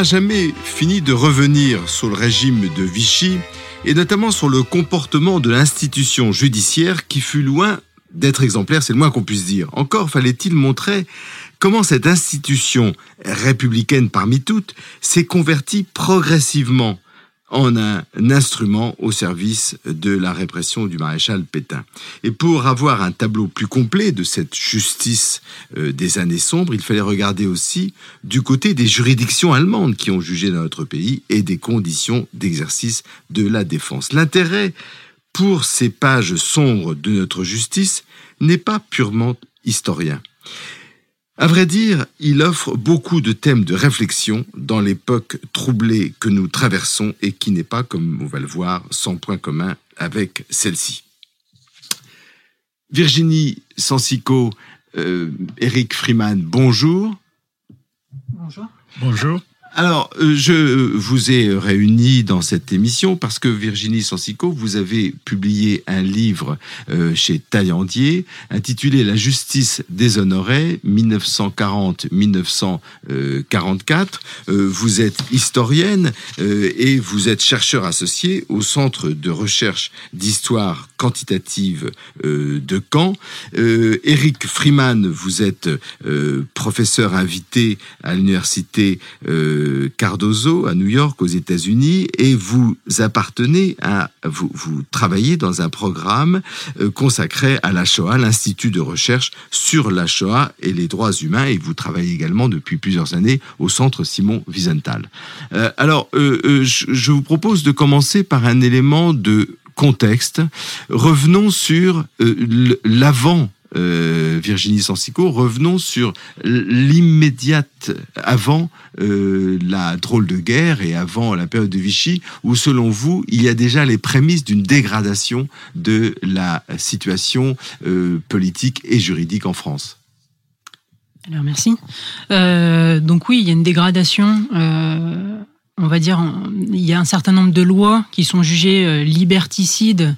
On n'en a jamais fini de revenir sur le régime de Vichy et notamment sur le comportement de l'institution judiciaire qui fut loin d'être exemplaire, c'est le moins qu'on puisse dire. Encore fallait-il montrer comment cette institution républicaine parmi toutes s'est convertie progressivement en un instrument au service de la répression du maréchal Pétain. Et pour avoir un tableau plus complet de cette justice euh, des années sombres, il fallait regarder aussi du côté des juridictions allemandes qui ont jugé dans notre pays et des conditions d'exercice de la défense. L'intérêt pour ces pages sombres de notre justice n'est pas purement historien. À vrai dire, il offre beaucoup de thèmes de réflexion dans l'époque troublée que nous traversons et qui n'est pas, comme on va le voir, sans point commun avec celle-ci. Virginie Sensico, euh, Eric Freeman, bonjour. Bonjour. Bonjour. Alors, euh, je vous ai réunis dans cette émission parce que Virginie Sensico, vous avez publié un livre euh, chez Taillandier intitulé La justice déshonorée 1940-1944. Euh, vous êtes historienne et vous êtes chercheur associé au Centre de recherche d'histoire quantitative de Caen. Eric Freeman, vous êtes professeur invité à l'université Cardozo à New York aux États-Unis et vous appartenez à vous, vous travaillez dans un programme euh, consacré à la Shoah, l'Institut de recherche sur la Shoah et les droits humains et vous travaillez également depuis plusieurs années au centre Simon Wiesenthal. Euh, alors euh, je vous propose de commencer par un élément de contexte. Revenons sur l'avant euh, Virginie Sensico, revenons sur l'immédiate avant euh, la drôle de guerre et avant la période de Vichy, où selon vous, il y a déjà les prémices d'une dégradation de la situation euh, politique et juridique en France. Alors merci. donc oui, il y a une dégradation on va dire, il y a un certain nombre de lois qui sont jugées liberticides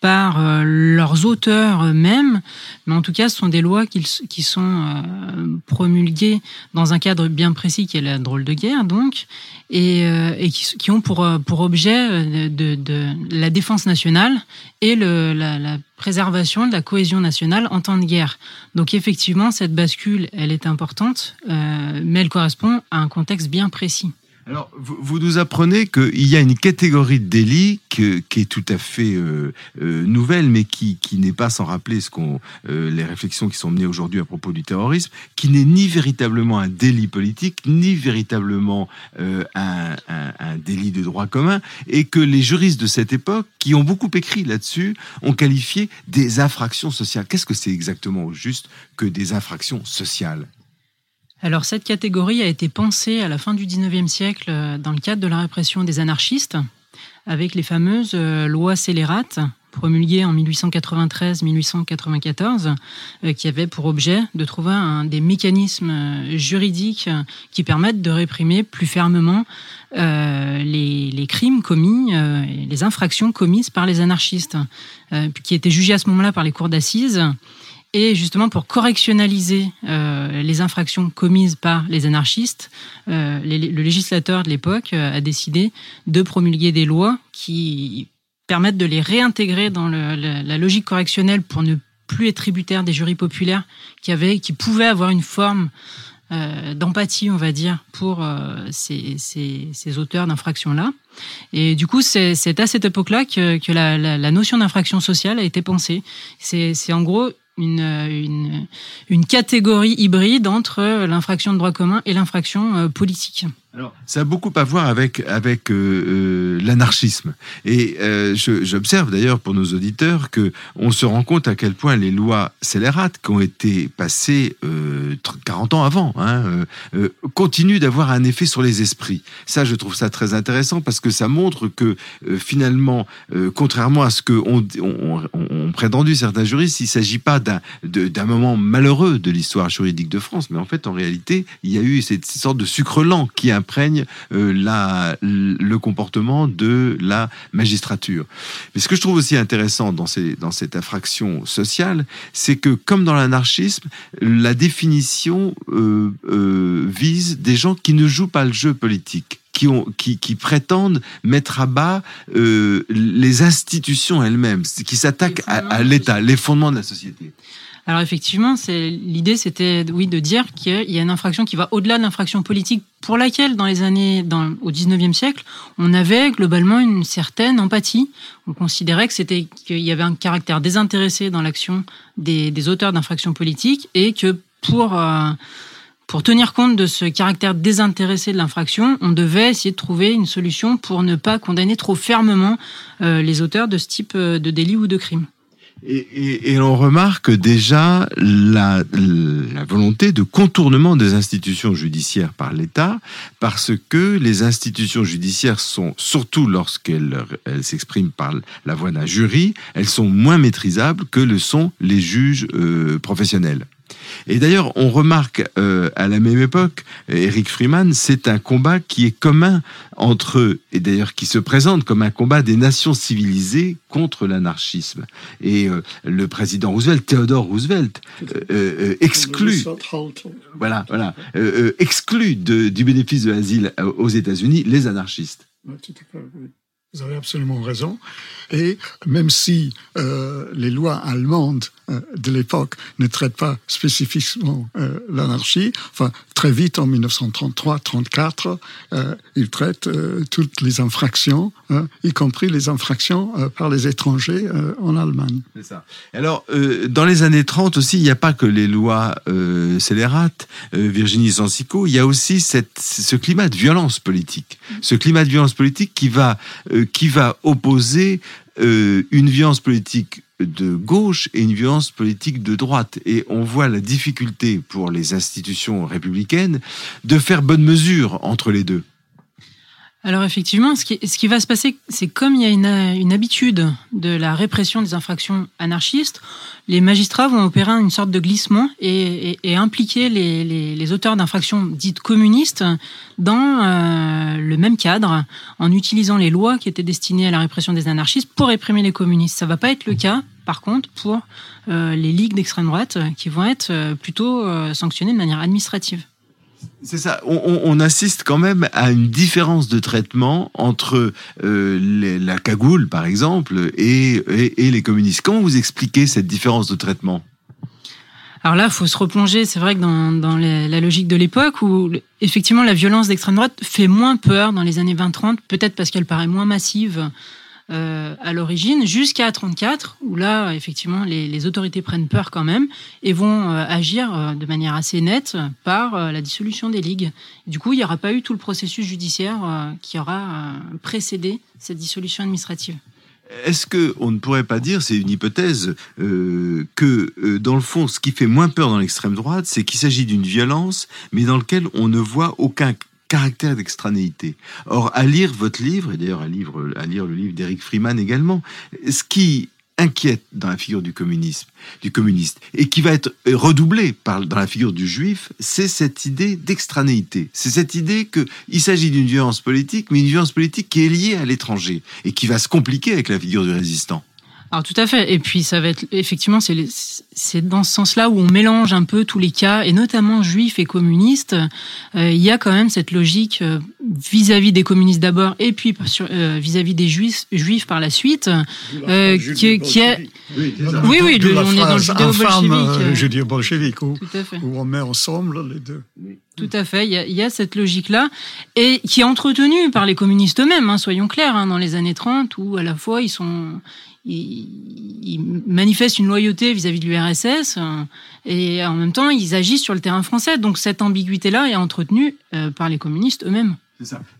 par euh, leurs auteurs eux-mêmes, mais en tout cas, ce sont des lois qui, sont euh, promulguées dans un cadre bien précis qui est la drôle de guerre, donc, et, euh, qui, ont pour, objet de, la défense nationale et la, préservation de la cohésion nationale en temps de guerre. Donc effectivement, cette bascule, elle est importante, mais elle correspond à un contexte bien précis. Alors, vous, nous apprenez qu'il y a une catégorie de délits qui est tout à fait euh, euh, nouvelle, mais qui, n'est pas sans rappeler ce qu'on, euh, les réflexions qui sont menées aujourd'hui à propos du terrorisme, qui n'est ni véritablement un délit politique, ni véritablement un, un, délit de droit commun, et que les juristes de cette époque, qui ont beaucoup écrit là-dessus, ont qualifié des infractions sociales. Qu'est-ce que c'est exactement au juste que des infractions sociales? Alors cette catégorie a été pensée à la fin du 19e siècle euh, dans le cadre de la répression des anarchistes, avec les fameuses euh, lois scélérates promulguées en 1893-1894, euh, qui avaient pour objet de trouver un, des mécanismes juridiques qui permettent de réprimer plus fermement les, les, crimes commis, les infractions commises par les anarchistes, qui étaient jugés à ce moment-là par les cours d'assises et justement, pour correctionnaliser euh, les infractions commises par les anarchistes, euh, le législateur de l'époque euh, a décidé de promulguer des lois qui permettent de les réintégrer dans la, logique correctionnelle pour ne plus être tributaire des jurys populaires qui, avaient, qui pouvaient avoir une forme d'empathie, on va dire, pour ces, auteurs d'infractions-là. Et du coup, c'est à cette époque-là que, la, la, notion d'infraction sociale a été pensée. C'est en gros une, une, catégorie hybride entre l'infraction de droit commun et l'infraction euh, politique. Ça a beaucoup à voir avec, avec euh, euh, l'anarchisme. Et euh, j'observe d'ailleurs pour nos auditeurs que on se rend compte à quel point les lois scélérates qui ont été passées 40 ans avant hein, continuent d'avoir un effet sur les esprits. Ça, je trouve ça très intéressant parce que ça montre que finalement, contrairement à ce que on, prétendu certains juristes, il ne s'agit pas d'un moment malheureux de l'histoire juridique de France, mais en fait, en réalité, il y a eu cette sorte de sucre lent qui a imprègne euh, la, le comportement de la magistrature. Mais ce que je trouve aussi intéressant dans, ces, dans cette infraction sociale, c'est que comme dans l'anarchisme, la définition euh, euh, vise des gens qui ne jouent pas le jeu politique. Qui, ont, qui, qui, prétendent mettre à bas les institutions elles-mêmes, qui s'attaquent à, à l'État, les fondements de la société. Alors effectivement, l'idée, c'était oui de dire qu'il y a une infraction qui va au-delà de l'infraction politique pour laquelle, dans les années, au 19e siècle, on avait globalement une certaine empathie. On considérait que c'était qu'il y avait un caractère désintéressé dans l'action des, auteurs d'infractions politiques et que pour euh, pour tenir compte de ce caractère désintéressé de l'infraction, on devait essayer de trouver une solution pour ne pas condamner trop fermement euh, les auteurs de ce type euh, de délit ou de crime. Et, et, on remarque déjà la, volonté de contournement des institutions judiciaires par l'État, parce que les institutions judiciaires sont, surtout lorsqu'elles s'expriment par la voix d'un jury, elles sont moins maîtrisables que le sont les juges euh, professionnels. Et d'ailleurs, on remarque euh, à la même époque, Eric Freeman, c'est un combat qui est commun entre eux, et d'ailleurs qui se présente comme un combat des nations civilisées contre l'anarchisme. Et euh, le président Roosevelt, Theodore Roosevelt, euh, exclut, voilà, voilà, exclut du bénéfice de l'asile aux États-Unis les anarchistes. Vous avez absolument raison. Et même si euh, les lois allemandes euh, de l'époque ne traitent pas spécifiquement euh, l'anarchie, enfin très vite en 1933-34, euh, ils traitent euh, toutes les infractions, hein, y compris les infractions par les étrangers en Allemagne. C'est ça. Alors dans les années 30 aussi, il n'y a pas que les lois scélérates, Virginie Sansico, il y a aussi ce climat de violence politique, ce climat de violence politique qui va qui va opposer euh, une violence politique de gauche et une violence politique de droite. Et on voit la difficulté pour les institutions républicaines de faire bonne mesure entre les deux. Alors effectivement, ce qui, va se passer, c'est comme il y a une, habitude de la répression des infractions anarchistes, les magistrats vont opérer une sorte de glissement et, impliquer les auteurs d'infractions dites communistes dans euh, le même cadre, en utilisant les lois qui étaient destinées à la répression des anarchistes pour réprimer les communistes. Ça va pas être le cas, par contre, pour euh, les ligues d'extrême droite qui vont être euh, plutôt euh, sanctionnées de manière administrative. C'est ça. On, assiste quand même à une différence de traitement entre euh, la cagoule, par exemple, et, les communistes. Comment vous expliquez cette différence de traitement? Alors là, il faut se replonger, c'est vrai que dans, la logique de l'époque, où effectivement la violence d'extrême droite fait moins peur dans les années 20-30, peut-être parce qu'elle paraît moins massive euh, à l'origine, jusqu'à 34, où là, effectivement, les, autorités prennent peur quand même et vont euh, agir euh, de manière assez nette par la dissolution des ligues. Du coup, il n'y aura pas eu tout le processus judiciaire qui aura précédé cette dissolution administrative. Est-ce que on ne pourrait pas dire, c'est une hypothèse, que dans le fond, ce qui fait moins peur dans l'extrême droite, c'est qu'il s'agit d'une violence, mais dans laquelle on ne voit aucun caractère d'extranéité. Or, à lire votre livre, et d'ailleurs à, lire le livre d'Eric Freeman également, ce qui inquiète dans la figure du communisme, du communiste, et qui va être redoublé dans la figure du juif, c'est cette idée d'extranéité. C'est cette idée qu'il s'agit d'une violence politique, mais une violence politique qui est liée à l'étranger, et qui va se compliquer avec la figure du résistant. Alors tout à fait. Et puis ça va être effectivement c'est c'est dans ce sens-là où on mélange un peu tous les cas et notamment juifs et communistes. Euh, il y a quand même cette logique euh, vis-à-vis des communistes d'abord et puis euh, vis-à-vis des juifs juifs par la suite qui, qui est oui oui, oui on est dans le judéo bolchevique. judéo bolchevique où, où on met ensemble les deux. Tout à fait, il y a, il y a cette logique-là, et qui est entretenue par les communistes eux-mêmes, hein, soyons clairs, hein, dans les années 30, où à la fois ils sont, ils, manifestent une loyauté vis-à-vis de l'URSS euh, et en même temps ils agissent sur le terrain français. Donc cette ambiguïté-là est entretenue euh, par les communistes eux-mêmes.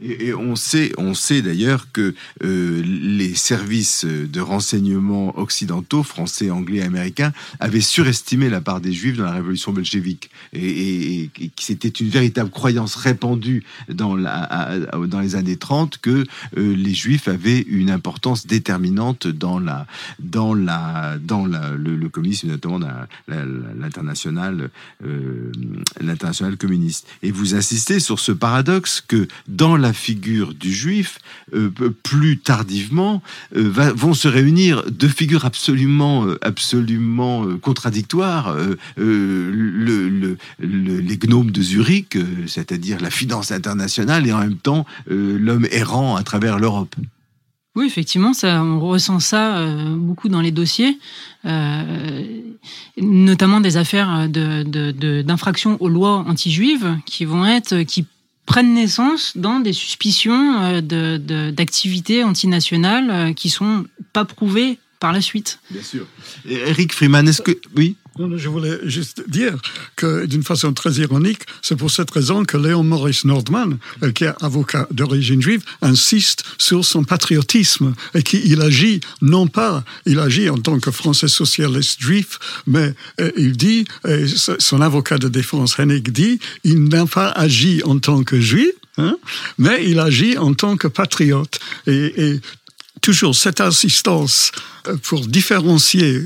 Et, on sait, on sait d'ailleurs que euh, les services de renseignement occidentaux, français, anglais, américains, avaient surestimé la part des juifs dans la révolution bolchevique, et, c'était une véritable croyance répandue dans, les années 30 que euh, les juifs avaient une importance déterminante dans la, dans la, dans le, communisme, notamment euh, l'international communiste. Et vous insistez sur ce paradoxe que dans la figure du juif, euh, plus tardivement, euh, vont se réunir deux figures absolument, euh, absolument contradictoires. Le, le, le, les gnomes de Zurich, c'est-à-dire la finance internationale, et en même temps l'homme errant à travers l'Europe. Oui, effectivement, ça, on ressent ça beaucoup dans les dossiers, notamment des affaires d'infraction de, de, aux lois anti-juives qui vont être, qui prennent naissance dans des suspicions d'activités antinationales qui sont pas prouvées par la suite. Bien sûr. Eric Freeman, est-ce que oui? Je voulais juste dire que d'une façon très ironique, c'est pour cette raison que Léon Maurice Nordman, qui est avocat d'origine juive, insiste sur son patriotisme et qu'il agit non pas, il agit en tant que Français socialiste juif, mais il dit, son avocat de défense Hennig dit, il n'a pas agi en tant que juif, Hein, mais il agit en tant que patriote. Et, et toujours cette insistance pour différencier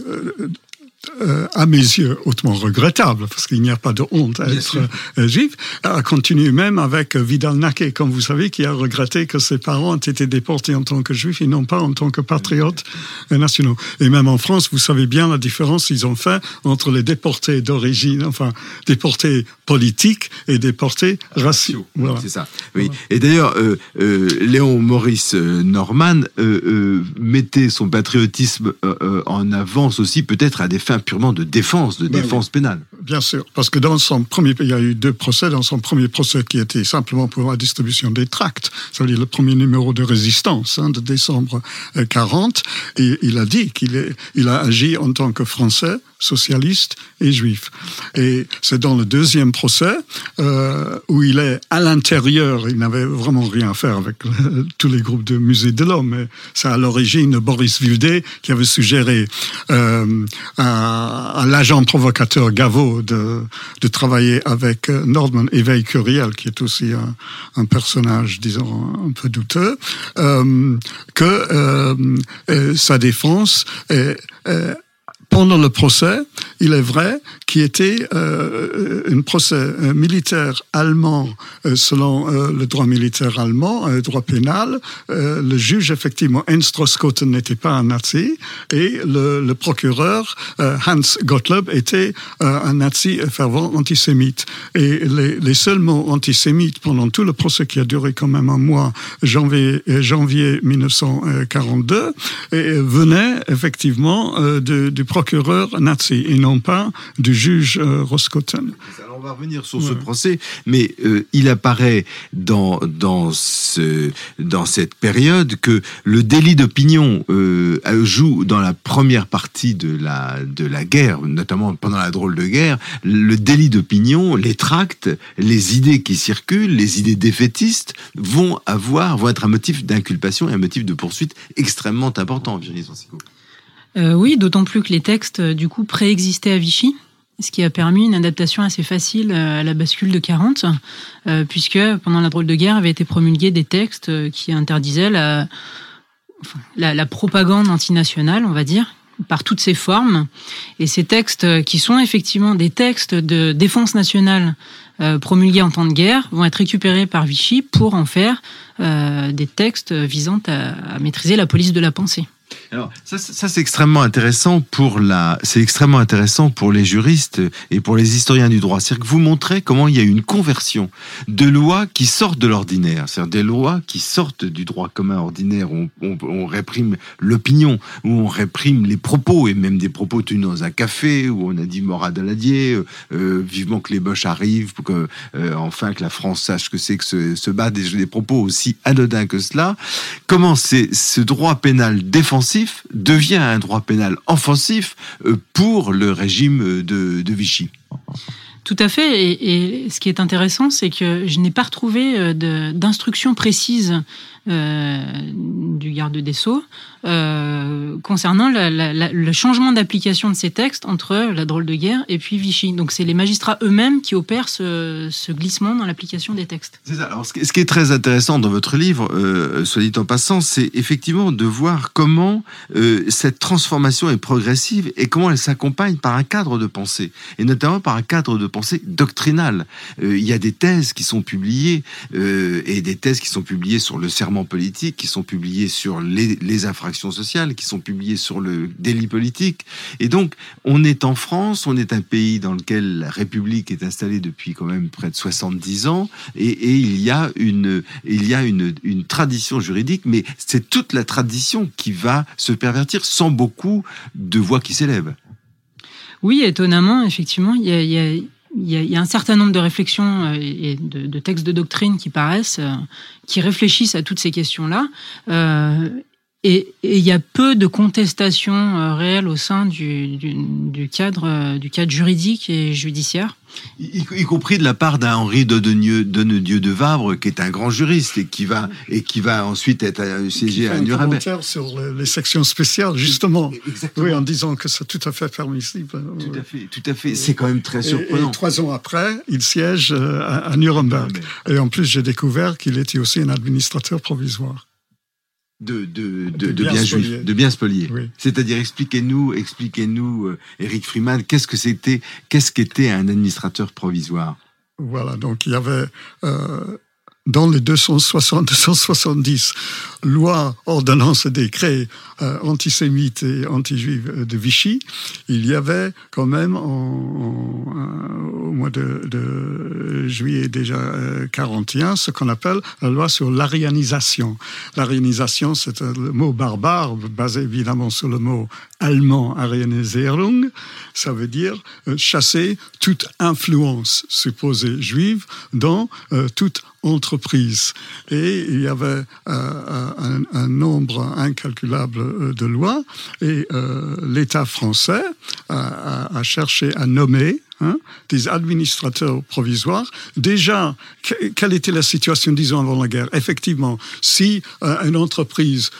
euh, euh, à mes yeux hautement regrettable parce qu'il n'y a pas de honte à Bien être euh, juif. A continué même avec Vidal Naquet comme vous savez qui a regretté que ses parents ont été déportés en tant que juifs et non pas en tant que patriotes nationaux. Et même en France vous savez bien la différence qu'ils ont fait entre les déportés d'origine enfin déportés politiques et déportés raciaux. Voilà. c'est ça. Oui. Voilà. et d'ailleurs euh, euh, Léon Maurice Norman euh, euh, mettait son patriotisme euh, en avance aussi peut-être à des fins purement de défense, de ben défense oui. pénale. Bien sûr, parce que dans son premier, il y a eu deux procès. Dans son premier procès qui était simplement pour la distribution des tracts, ça veut dire le premier numéro de résistance hein, de décembre 40, et il a dit qu'il il a agi en tant que Français socialiste et juif. Et c'est dans le deuxième procès euh, où il est à l'intérieur, il n'avait vraiment rien à faire avec le, tous les groupes de musée de l'homme, mais c'est à l'origine Boris Vildé qui avait suggéré euh, à, l'agent provocateur Gaveau de, travailler avec Nordman Éveil Curiel, qui est aussi un, personnage, disons, un peu douteux, euh, que euh, sa défense est pendant le procès, il est vrai qu'il était euh, un procès euh, militaire allemand euh, selon euh, le droit militaire allemand, euh, droit pénal. Euh, le juge, effectivement, Enstroscoten n'était pas un nazi et le, le procureur euh, Hans Gottlob était euh, un nazi fervent antisémite. Et les, les seuls mots antisémites pendant tout le procès qui a duré quand même un mois, janvier, janvier 1942, et venaient effectivement euh, du procureur procureur nazi et non pas du juge euh, Roscotten. Alors on va revenir sur ouais. ce procès, mais euh, il apparaît dans, dans, ce, dans cette période que le délit d'opinion euh, joue dans la première partie de la, de la guerre, notamment pendant la drôle de guerre, le délit d'opinion, les tracts, les idées qui circulent, les idées défaitistes vont avoir, vont être un motif d'inculpation et un motif de poursuite extrêmement important, Virginie Sansico. Euh, oui, d'autant plus que les textes du coup préexistaient à Vichy, ce qui a permis une adaptation assez facile à la bascule de 40, euh, puisque pendant la drôle de guerre avaient été promulgués des textes qui interdisaient la, propagande antinationale, on va dire, par toutes ses formes. Et ces textes, qui sont effectivement des textes de défense nationale euh, promulgués en temps de guerre, vont être récupérés par Vichy pour en faire euh, des textes visant à maîtriser la police de la pensée. Alors ça, c'est extrêmement intéressant pour la, c'est extrêmement intéressant pour les juristes et pour les historiens du droit. C'est-à-dire que vous montrez comment il y a une conversion de lois qui sortent de l'ordinaire, c'est-à-dire des lois qui sortent du droit commun ordinaire. On, réprime l'opinion, où on réprime les propos et même des propos tenus dans un café où on a dit mort à Daladier, euh, vivement que les Boches arrivent pour que euh, enfin que la France sache que c'est que se, se bat des, des propos aussi anodins que cela. Comment c'est ce droit pénal défensif devient un droit pénal offensif euh, pour le régime de, de Vichy. Tout à fait. Et, et, ce qui est intéressant, c'est que je n'ai pas retrouvé d'instructions précises euh, du garde des Sceaux euh, concernant le changement d'application de ces textes entre la drôle de guerre et puis Vichy. Donc c'est les magistrats eux-mêmes qui opèrent ce, glissement dans l'application des textes. C'est ça. Alors, ce qui est très intéressant dans votre livre, euh, soit dit en passant, c'est effectivement de voir comment cette transformation est progressive et comment elle s'accompagne par un cadre de pensée, et notamment par un cadre de pensée doctrinal. il y a des thèses qui sont publiées et des thèses qui sont publiées sur le serment politiques qui sont publiés sur les, infractions sociales, qui sont publiés sur le délit politique. Et donc, on est en France, on est un pays dans lequel la République est installée depuis quand même près de 70 ans, et, il y a une, il y a une, une tradition juridique, mais c'est toute la tradition qui va se pervertir sans beaucoup de voix qui s'élèvent. Oui, étonnamment, effectivement, il y a, il y, a, un certain nombre de réflexions euh, et de, textes de doctrine qui paraissent, euh, qui réfléchissent à toutes ces questions-là. Euh, et, il y a peu de contestations réelles au sein du, cadre, du cadre juridique et judiciaire. Y, compris de la part d'un Henri Donnedieu, de Vabre, qui est un grand juriste et qui va, et qui va ensuite être siégé à Nuremberg. sur les, sections spéciales, justement. Oui, en disant que c'est tout à fait permissible. Tout à fait, tout à fait. C'est quand même très surprenant. Et, trois ans après, il siège euh, à, Nuremberg. Et en plus, j'ai découvert qu'il était aussi un administrateur provisoire de, de, de, de bien, juif, de bien spolié. C'est-à-dire, expliquez-nous, expliquez-nous, euh, Eric Freeman, qu'est-ce que c'était, qu'est-ce qu'était un administrateur provisoire? Voilà, donc il y avait euh, dans les 260, 270 lois, ordonnances et décrets euh, antisémites et anti-juifs de Vichy, il y avait quand même au mois de, juillet déjà 41 ce qu'on appelle la loi sur l'arianisation. L'arianisation, c'est un mot barbare basé évidemment sur le mot allemand Arianisierung. Ça veut dire euh, chasser toute influence supposée juive dans euh, toute entreprise. Et il y avait euh, un, nombre incalculable de lois et l'État français a, cherché à nommer Hein, des administrateurs provisoires. Déjà, quelle était la situation, disons, avant la guerre? Effectivement, si une entreprise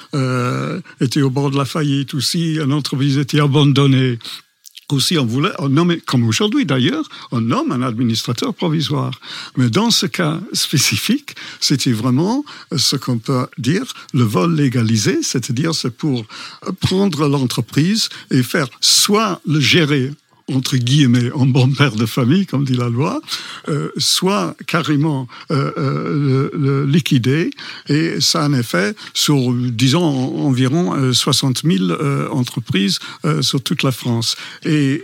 était au bord de la faillite ou si une entreprise était abandonnée aussi, on voulait on comme aujourd'hui d'ailleurs, on nomme un administrateur provisoire. Mais dans ce cas spécifique, c'était vraiment ce qu'on peut dire le vol légalisé, c'est-à-dire c'est pour prendre l'entreprise et faire soit le gérer entre guillemets, en bon père de famille, comme dit la loi, euh, soit carrément euh, euh, le, liquider. Et ça a un effet sur, disons, environ 60 000 entreprises sur toute la France. Et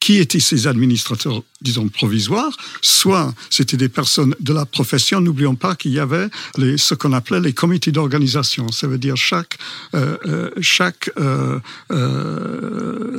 qui étaient ces administrateurs, disons, provisoires, soit c'était des personnes de la profession. N'oublions pas qu'il y avait les, ce qu'on appelait les comités d'organisation. Ça veut dire chaque, euh, euh, chaque euh,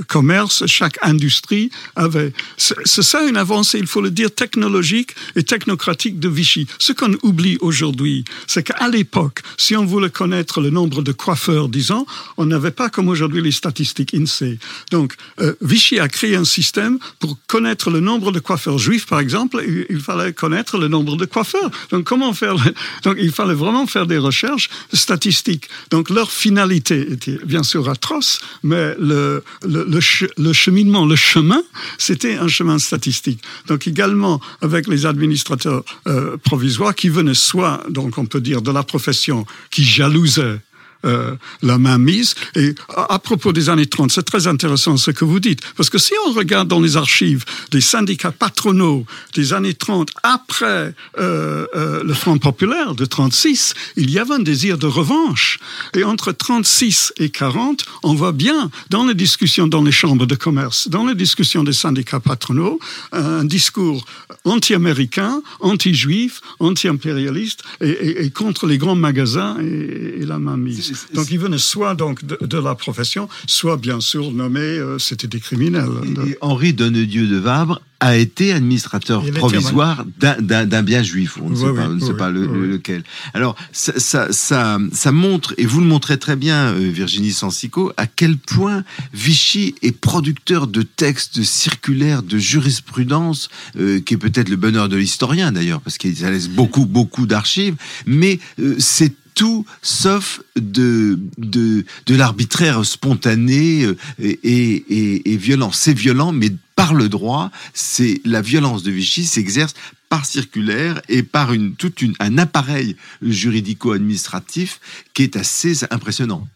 commerce, chaque industrie avait. C'est ça une avancée, il faut le dire, technologique et technocratique de Vichy. Ce qu'on oublie aujourd'hui, c'est qu'à l'époque, si on voulait connaître le nombre de coiffeurs, disons, on n'avait pas comme aujourd'hui les statistiques INSEE. Donc, Vichy a créé un système pour connaître le nombre de coiffeurs juifs, par exemple, il, fallait connaître le nombre de coiffeurs. Donc, comment faire Donc, il fallait vraiment faire des recherches statistiques. Donc, leur finalité était bien sûr atroce, mais le, le, cheminement, le chemin, c'était un chemin statistique. Donc, également avec les administrateurs euh, provisoires qui venaient soit, donc on peut dire, de la profession, qui jalousaient euh, la main mise. Et à, propos des années 30, c'est très intéressant ce que vous dites, parce que si on regarde dans les archives des syndicats patronaux des années 30, après euh, euh, le Front populaire de 36, il y avait un désir de revanche. Et entre 36 et 40, on voit bien dans les discussions dans les chambres de commerce, dans les discussions des syndicats patronaux, un discours anti-américain, anti-juif, anti-impérialiste et, contre les grands magasins et, et la mainmise. Donc ils venaient soit donc de, la profession, soit bien sûr nommés, c'était des criminels. Et Henri Donnedieu de Vabre a été administrateur provisoire d'un bien juif. On ne sait pas, ne sait pas lequel. Alors, ça, ça, ça, ça, montre, et vous le montrez très bien, euh, Virginie Sensico, à quel point Vichy est producteur de textes circulaires, de jurisprudence, euh, qui est peut-être le bonheur de l'historien d'ailleurs, parce qu'il laisse beaucoup, beaucoup d'archives, mais euh, c'est tout sauf de, de, l'arbitraire spontané et, et, et violent. C'est violent, mais par le droit, c'est la violence de Vichy s'exerce par circulaire et par une, tout une, un appareil juridico-administratif qui est assez impressionnant.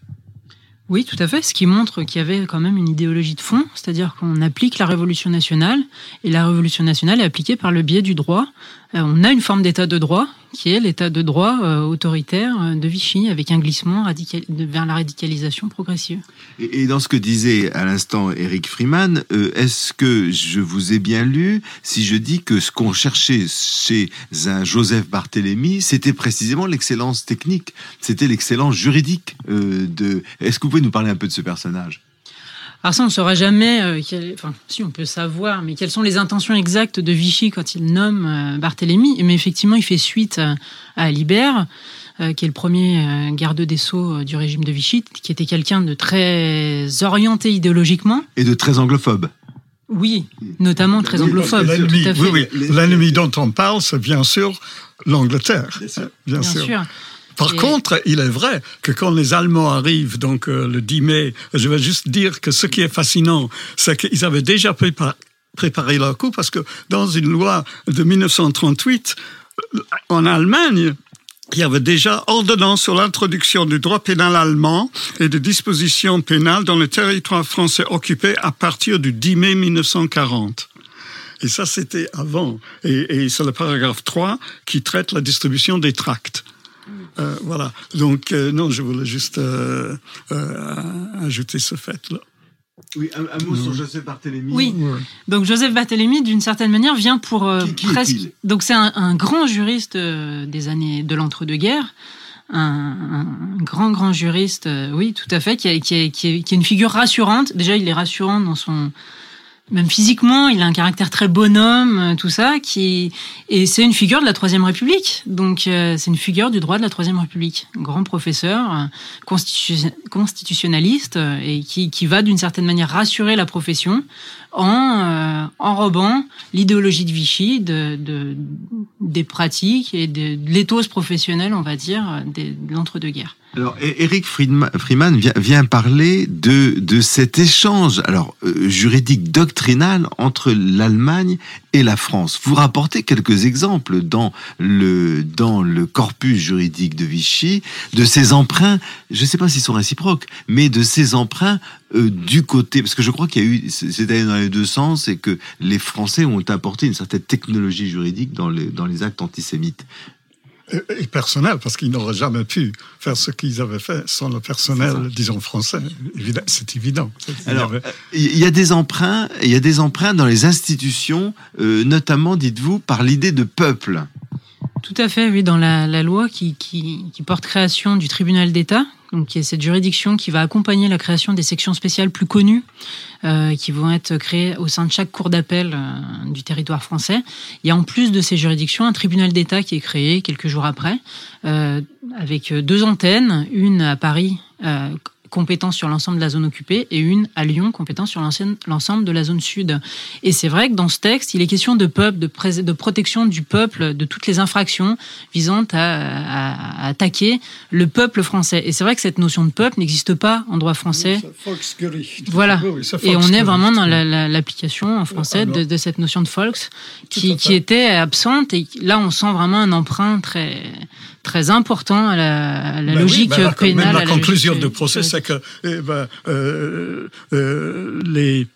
Oui, tout à fait. Ce qui montre qu'il y avait quand même une idéologie de fond, c'est-à-dire qu'on applique la Révolution nationale, et la Révolution nationale est appliquée par le biais du droit. Euh, on a une forme d'état de droit, qui est l'état de droit euh, autoritaire euh, de Vichy, avec un glissement vers la radicalisation progressive. Et, dans ce que disait à l'instant Eric Freeman, est-ce que je vous ai bien lu si je dis que ce qu'on cherchait chez un Joseph Barthélemy, c'était précisément l'excellence technique, c'était l'excellence juridique de... Est-ce que vous pouvez nous parler un peu de ce personnage? Alors ça, on ne saura jamais, euh, enfin, si on peut savoir, mais quelles sont les intentions exactes de Vichy quand il nomme euh, Barthélemy. Mais effectivement, il fait suite à, Alibert, euh, qui est le premier garde des Sceaux du régime de Vichy, qui était quelqu'un de très orienté idéologiquement. Et de très anglophone. Oui, notamment très anglophone. L'ennemi dont on parle, c'est bien sûr l'Angleterre. Bien, sûr. Par contre, il est vrai que quand les Allemands arrivent, donc euh, le 10 mai, je vais juste dire que ce qui est fascinant, c'est qu'ils avaient déjà préparé leur coup parce que dans une loi de 1938, en Allemagne, il y avait déjà ordonnance sur l'introduction du droit pénal allemand et de dispositions pénales dans le territoire français occupé à partir du 10 mai 1940. Et ça, c'était avant. Et, et c'est le paragraphe 3 qui traite la distribution des tracts. Euh, voilà. Donc, euh, non, je voulais juste euh, ajouter ce fait-là. Oui, un, mot sur Joseph Barthélemy. Oui. Donc Joseph Barthélemy, d'une certaine manière, vient pour presque. Donc c'est un, grand juriste des années de l'entre-deux-guerres. Un, grand grand juriste, oui, tout à fait, qui, qui, est, qui, est, une figure rassurante. Déjà, il est rassurant dans son même physiquement, il a un caractère très bonhomme, euh, tout ça, qui et c'est une figure de la Troisième République. Donc euh, c'est une figure du droit de la Troisième République, grand professeur, euh, constitutionnaliste et qui, qui va d'une certaine manière rassurer la profession en enrobant l'idéologie de Vichy, de, de, des pratiques et de, l'éthos professionnelle, on va dire, de l'entre-deux-guerres. Alors, Eric Freeman vient, parler de, de cet échange alors euh, juridique doctrinal entre l'Allemagne et la France. Vous rapportez quelques exemples dans le, dans le corpus juridique de Vichy de ces emprunts, je ne sais pas s'ils sont réciproques, mais de ces emprunts euh, du côté, parce que je crois qu'il y a eu, c'est allé dans les deux sens, et que les Français ont apporté une certaine technologie juridique dans les, dans les actes antisémites et personnel, parce qu'ils n'auraient jamais pu faire ce qu'ils avaient fait sans le personnel, disons, français. C'est évident. Alors, il y a des emprunts, il y a des emprunts dans les institutions, euh, notamment, dites-vous, par l'idée de peuple. Tout à fait, oui, dans la, loi qui, porte création du tribunal d'État, donc qui est cette juridiction qui va accompagner la création des sections spéciales plus connues, euh, qui vont être créées au sein de chaque cour d'appel euh, du territoire français. Il y a en plus de ces juridictions un tribunal d'État qui est créé quelques jours après, euh, avec deux antennes, une à Paris compétence sur l'ensemble de la zone occupée et une à Lyon, compétence sur l'ensemble de la zone sud. Et c'est vrai que dans ce texte, il est question de peuple, de, de protection du peuple, de toutes les infractions visant à, attaquer le peuple français. Et c'est vrai que cette notion de peuple n'existe pas en droit français. Voilà. Et on est vraiment dans l'application en français de, cette notion de Volks qui, qui était absente. Et là, on sent vraiment un emprunt très très important à la, ben logique ben pénale. la, conclusion du procès, c'est que eh ben, euh, euh, les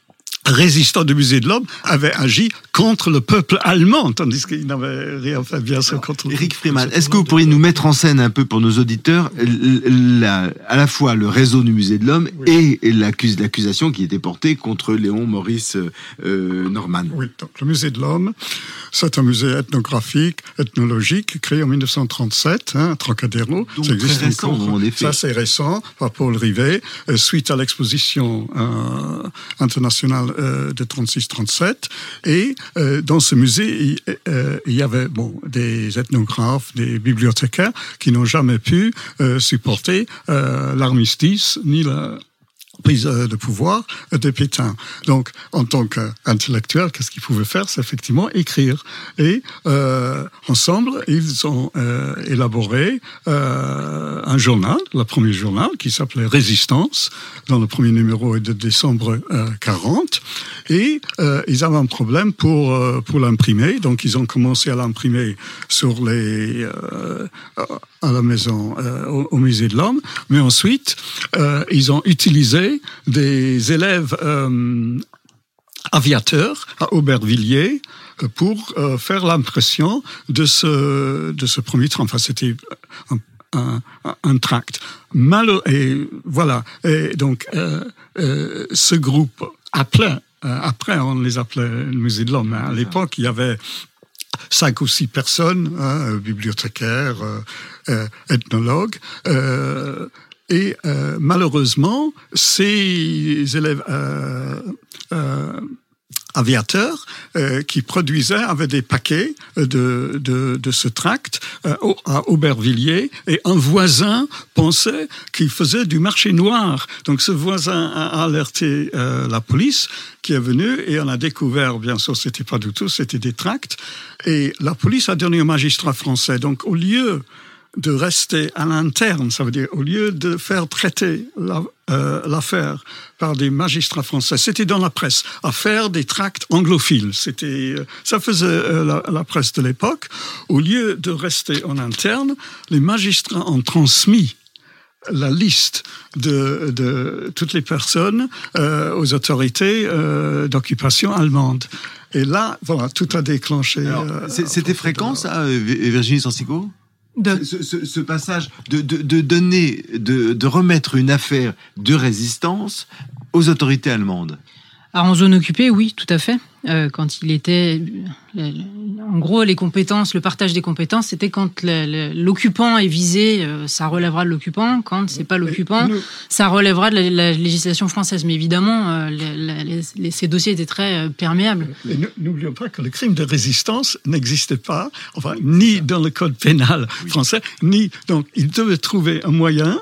résistants du musée de l'homme avaient agi contre le peuple allemand, tandis qu'ils n'avaient rien fait bien sûr contre le Eric Freeman, est-ce que vous pourriez nous mettre en scène un peu pour nos auditeurs la, à la fois le réseau du musée de l'homme et l'accusation qui était portée contre Léon Maurice euh, Norman? Oui, donc le musée de l'homme, c'est un musée ethnographique, ethnologique, créé en 1937, hein, à Trocadéro. Donc ça existe récent, en effet. Ça, c'est récent, par Paul Rivet, euh, suite à l'exposition euh, internationale euh, de 36-37. Et euh, dans ce musée, il, euh, il, y avait bon, des ethnographes, des bibliothécaires qui n'ont jamais pu euh, supporter l'armistice ni la prise de pouvoir de Pétain. Donc, en tant qu'intellectuel, qu'est-ce qu'ils pouvaient faire? C'est effectivement écrire. Et euh, ensemble, ils ont euh, élaboré euh, un journal, le premier journal, qui s'appelait Résistance, dans le premier numéro de décembre 40. Et ils avaient un problème pour, pour l'imprimer. Donc, ils ont commencé à l'imprimer sur les à la maison, au, au, musée de l'homme, mais ensuite ils ont utilisé des élèves euh, aviateurs à Aubervilliers euh, pour euh, faire l'impression de ce, de ce premier train. Enfin, c'était un, un, un, tract. Malo et voilà. Et donc, euh, euh, ce groupe appelait, après on les appelait le musée de l'homme, à l'époque, il y avait cinq ou six personnes, hein, bibliothécaires, ethnologues, et euh, malheureusement, ces élèves euh, euh, aviateurs euh, qui produisaient avaient des paquets de, de, de ce tract euh, à Aubervilliers et un voisin pensait qu'il faisait du marché noir. Donc ce voisin a alerté euh, la police qui est venue et on a découvert, bien sûr, c'était pas du tout, c'était des tracts. Et la police a donné au magistrat français. Donc au lieu de rester à l'interne, ça veut dire au lieu de faire traiter l'affaire la, euh, par des magistrats français, c'était dans la presse, à faire des tracts anglophiles. C'était, euh, ça faisait euh, la, la, presse de l'époque. Au lieu de rester en interne, les magistrats ont transmis la liste de, de toutes les personnes aux autorités d'occupation allemande. Et là, voilà, tout a déclenché. C'était fréquent, ça, Virginie Sansico de... Ce, ce, ce, passage de, de, de donner, de, de, remettre une affaire de résistance aux autorités allemandes. Alors en zone occupée, oui, tout à fait. Euh, quand il était, euh, en gros, les compétences, le partage des compétences, c'était quand l'occupant est visé, euh, ça relèvera de l'occupant. Quand c'est pas l'occupant, ça relèvera de la, la, législation française. Mais évidemment, euh, les, les, ces dossiers étaient très perméables. N'oublions pas que le crime de résistance n'existait pas, enfin, ni dans le code pénal français, ni donc il devait trouver un moyen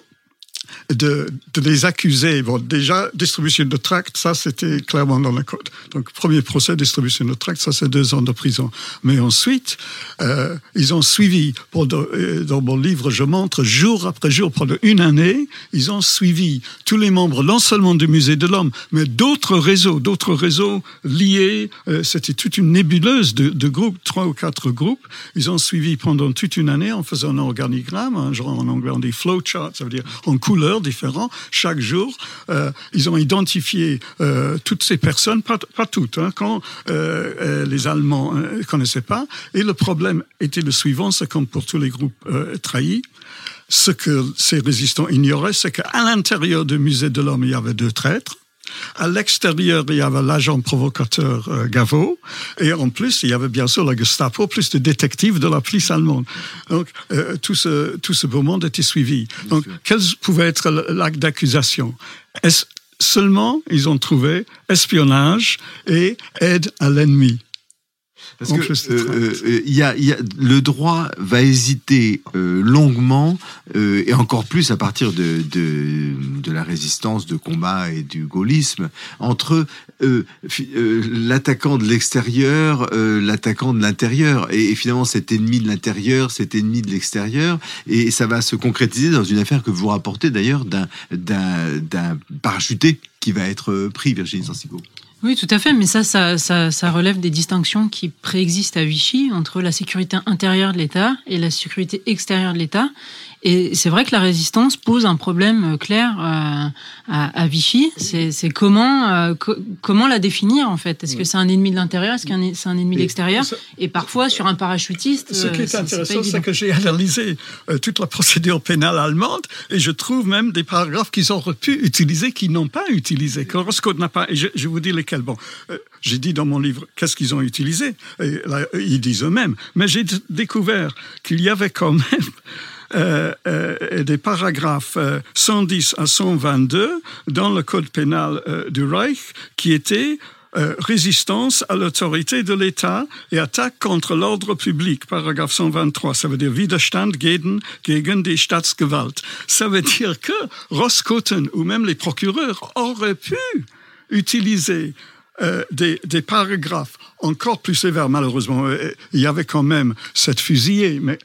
de, les accuser. Bon, déjà, distribution de tracts, ça, c'était clairement dans le code. Donc, premier procès, distribution de tracts, ça, c'est deux ans de prison. Mais ensuite, euh, ils ont suivi, pour euh, dans mon livre, je montre jour après jour, pendant une année, ils ont suivi tous les membres, non seulement du Musée de l'Homme, mais d'autres réseaux, d'autres réseaux liés. Euh, c'était toute une nébuleuse de, groupes, trois ou quatre groupes. Ils ont suivi pendant toute une année en faisant un organigramme, un genre en anglais on dit flowchart, ça veut dire en couleur différents chaque jour. Euh, ils ont identifié euh, toutes ces personnes, pas, pas toutes, hein, quand euh, les Allemands ne connaissaient pas. Et le problème était le suivant, c'est comme pour tous les groupes trahis, ce que ces résistants ignoraient, c'est qu'à l'intérieur du musée de l'homme, il y avait deux traîtres. À l'extérieur, il y avait l'agent provocateur euh, Gaveau, et en plus, il y avait bien sûr la Gestapo, plus de détectives de la police allemande. Donc, euh, tout, ce, tout ce beau monde était suivi. Donc, quel pouvait être l'acte d'accusation? Seulement ils ont trouvé espionnage et aide à l'ennemi? Parce que euh, euh, y a, y a, le droit va hésiter euh, longuement euh, et encore plus à partir de, de, de, la résistance de combat et du gaullisme entre euh, euh, l'attaquant de l'extérieur, l'attaquant de l'intérieur et, et, finalement cet ennemi de l'intérieur, cet ennemi de l'extérieur et ça va se concrétiser dans une affaire que vous rapportez d'ailleurs d'un d'un parachuté qui va être pris, Virginie Sansigo. Oui, tout à fait, mais ça, ça, ça, ça relève des distinctions qui préexistent à Vichy entre la sécurité intérieure de l'État et la sécurité extérieure de l'État. Et c'est vrai que la résistance pose un problème clair à, à, Vichy. C'est comment, comment la définir en fait? Est-ce que c'est un ennemi de l'intérieur? Est-ce que c'est un ennemi de l'extérieur Et parfois, sur un parachutiste. Ce qui est, intéressant, c'est que j'ai analysé toute la procédure pénale allemande et je trouve même des paragraphes qu'ils auraient pu utiliser, qu'ils n'ont pas utilisés. Que n'a pas. Et je, je, vous dis lesquels. Bon, j'ai dit dans mon livre qu'est-ce qu'ils ont utilisé. Et là, ils disent eux-mêmes. Mais j'ai découvert qu'il y avait quand même euh, euh, des paragraphes 110 euh, à 122 dans le code pénal du Reich qui étaient résistance à l'autorité de l'État et attaque contre l'ordre public, paragraphe 123. Ça veut dire Widerstand gegen, gegen die Staatsgewalt. Ça veut dire que Roskoten ou même les procureurs auraient pu utiliser euh, des, des, paragraphes encore plus sévères, malheureusement. Euh, il y avait quand même cette fusillée, mais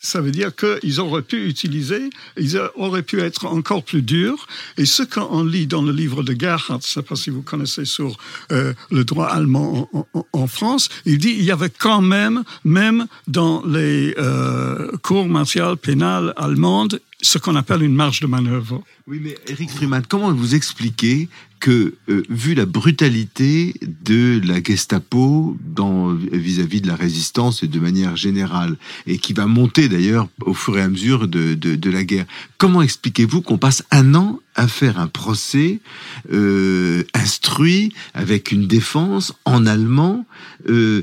ça veut dire qu'ils auraient pu utiliser, ils auraient pu être encore plus durs. Et ce qu'on lit dans le livre de Gerhardt, je ne sais pas si vous connaissez sur euh, le droit allemand en, France, il dit il y avait quand même, même dans les euh, cours martiales pénales allemandes, ce qu'on appelle une marge de manœuvre. Oui, mais Eric Freeman, comment vous expliquez que, euh, vu la brutalité de la Gestapo vis-à-vis de la résistance et de manière générale, et qui va monter d'ailleurs au fur et à mesure de, de, la guerre, comment expliquez-vous qu'on passe un an à faire un procès euh, instruit avec une défense en allemand euh,